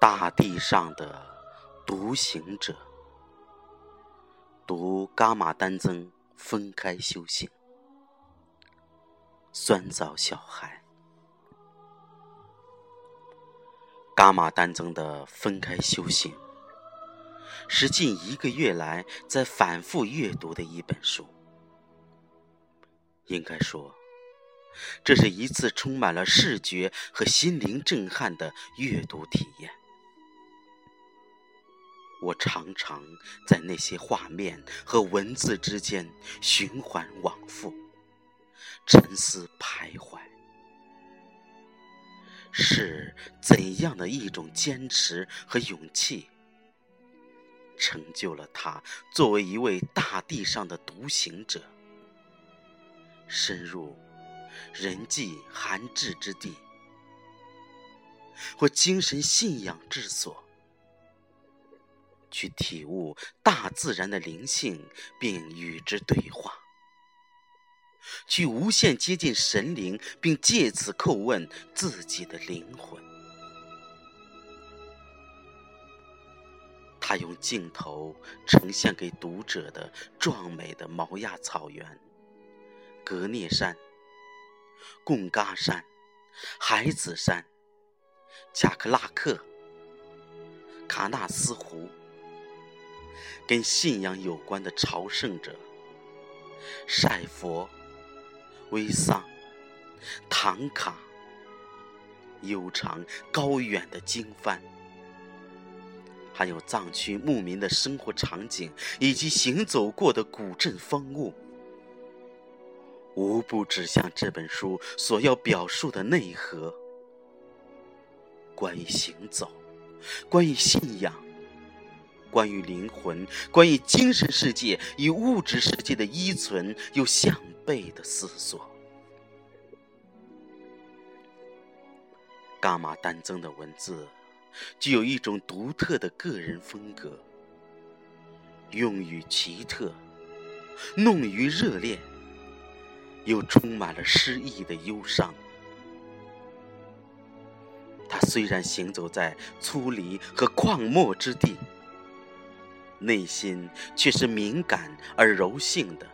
大地上的独行者，读伽马丹增分开修行，酸枣小孩。伽马丹增的分开修行，是近一个月来在反复阅读的一本书。应该说。这是一次充满了视觉和心灵震撼的阅读体验。我常常在那些画面和文字之间循环往复，沉思徘徊。是怎样的一种坚持和勇气，成就了他作为一位大地上的独行者，深入？人迹罕至之地，或精神信仰之所，去体悟大自然的灵性，并与之对话；去无限接近神灵，并借此叩问自己的灵魂。他用镜头呈现给读者的壮美的毛亚草原、格聂山。贡嘎山、海子山、贾克拉克、卡纳斯湖，跟信仰有关的朝圣者，晒佛、微桑、唐卡，悠长高远的经幡，还有藏区牧民的生活场景，以及行走过的古镇风物。无不指向这本书所要表述的内核：关于行走，关于信仰，关于灵魂，关于精神世界与物质世界的依存又相悖的思索。伽马丹增的文字具有一种独特的个人风格，用语奇特，弄于热烈。又充满了诗意的忧伤。他虽然行走在粗粝和旷漠之地，内心却是敏感而柔性的，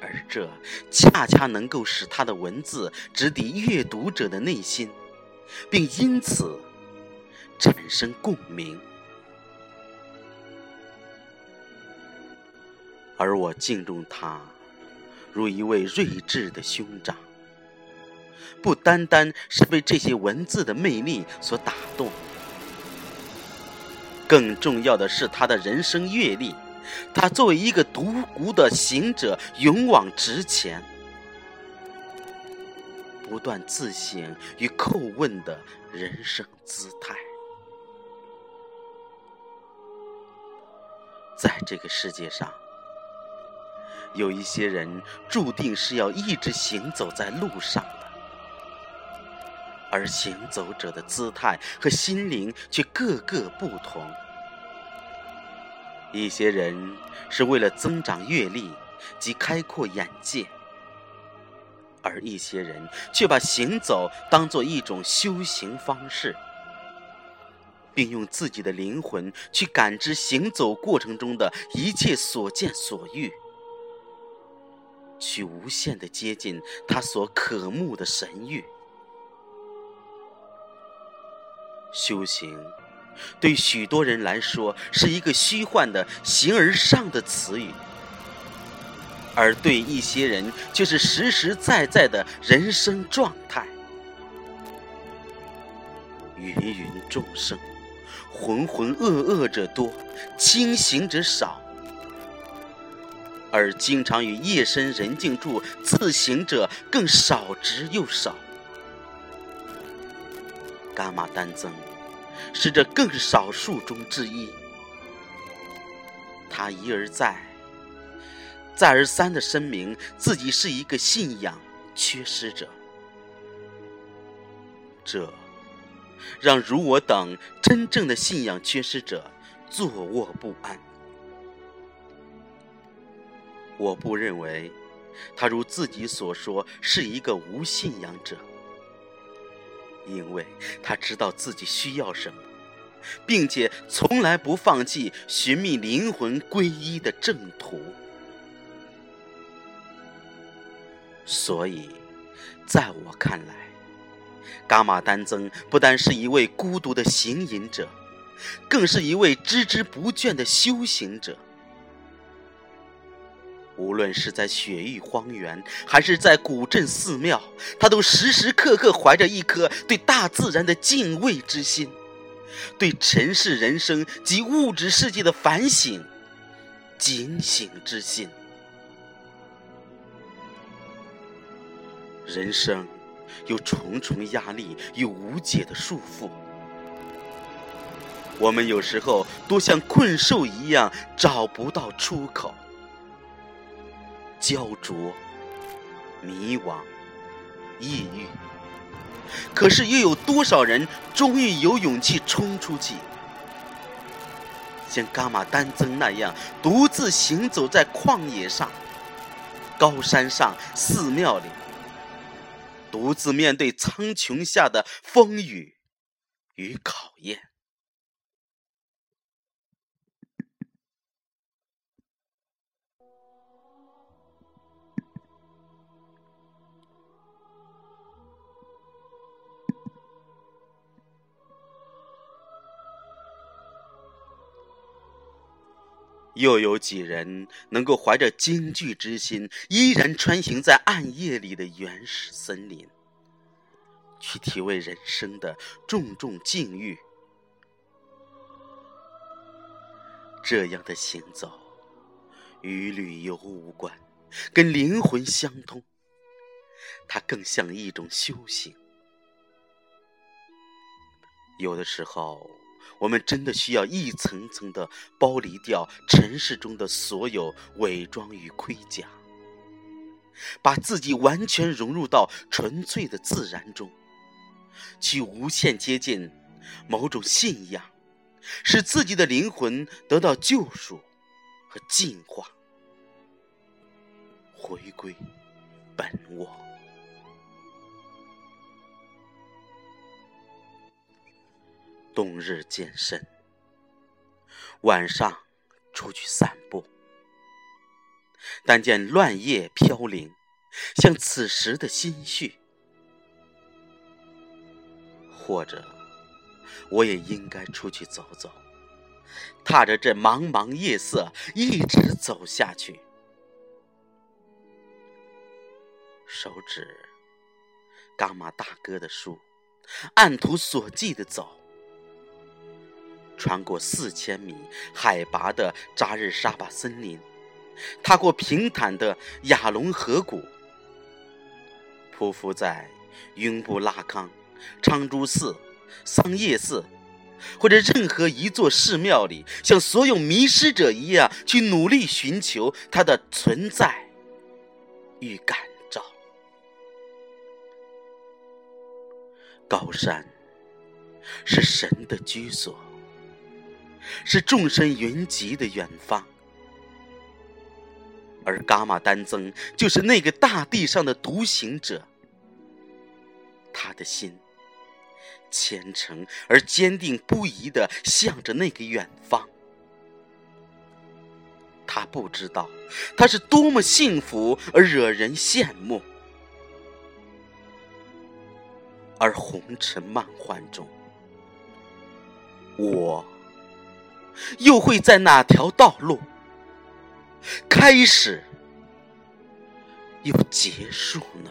而这恰恰能够使他的文字直抵阅读者的内心，并因此产生共鸣。而我敬重他。如一位睿智的兄长，不单单是被这些文字的魅力所打动，更重要的是他的人生阅历。他作为一个独孤的行者，勇往直前，不断自省与叩问的人生姿态，在这个世界上。有一些人注定是要一直行走在路上，而行走者的姿态和心灵却各个不同。一些人是为了增长阅历及开阔眼界，而一些人却把行走当做一种修行方式，并用自己的灵魂去感知行走过程中的一切所见所遇。去无限的接近他所渴慕的神域。修行，对许多人来说是一个虚幻的形而上的词语，而对一些人却是实实在在的人生状态。芸芸众生，浑浑噩噩者多，清醒者少。而经常与夜深人静处自省者更少之又少。伽马丹增是这更少数中之一。他一而再、再而三的声明自己是一个信仰缺失者，这让如我等真正的信仰缺失者坐卧不安。我不认为，他如自己所说是一个无信仰者，因为他知道自己需要什么，并且从来不放弃寻觅灵魂皈依的正途。所以，在我看来，伽马丹增不单是一位孤独的行隐者，更是一位孜孜不倦的修行者。无论是在雪域荒原，还是在古镇寺庙，他都时时刻刻怀着一颗对大自然的敬畏之心，对尘世人生及物质世界的反省、警醒之心。人生有重重压力与无解的束缚，我们有时候多像困兽一样找不到出口。焦灼、迷惘、抑郁，可是又有多少人终于有勇气冲出去，像伽马丹增那样独自行走在旷野上、高山上、寺庙里，独自面对苍穹下的风雨与考验？又有几人能够怀着惊惧之心，依然穿行在暗夜里的原始森林，去体味人生的重重境遇？这样的行走与旅游无关，跟灵魂相通，它更像一种修行。有的时候。我们真的需要一层层的剥离掉尘世中的所有伪装与盔甲，把自己完全融入到纯粹的自然中，去无限接近某种信仰，使自己的灵魂得到救赎和净化，回归本我。冬日渐深，晚上出去散步，但见乱叶飘零，像此时的心绪。或者，我也应该出去走走，踏着这茫茫夜色，一直走下去，手指伽马大哥的书，按图索骥的走。穿过四千米海拔的扎日沙巴森林，踏过平坦的亚龙河谷，匍匐在雍布拉康、昌珠寺、桑叶寺，或者任何一座寺庙里，像所有迷失者一样去努力寻求它的存在与感召。高山是神的居所。是众生云集的远方，而伽马丹增就是那个大地上的独行者。他的心虔诚而坚定不移的向着那个远方。他不知道他是多么幸福而惹人羡慕，而红尘漫幻中，我。又会在哪条道路开始又结束呢？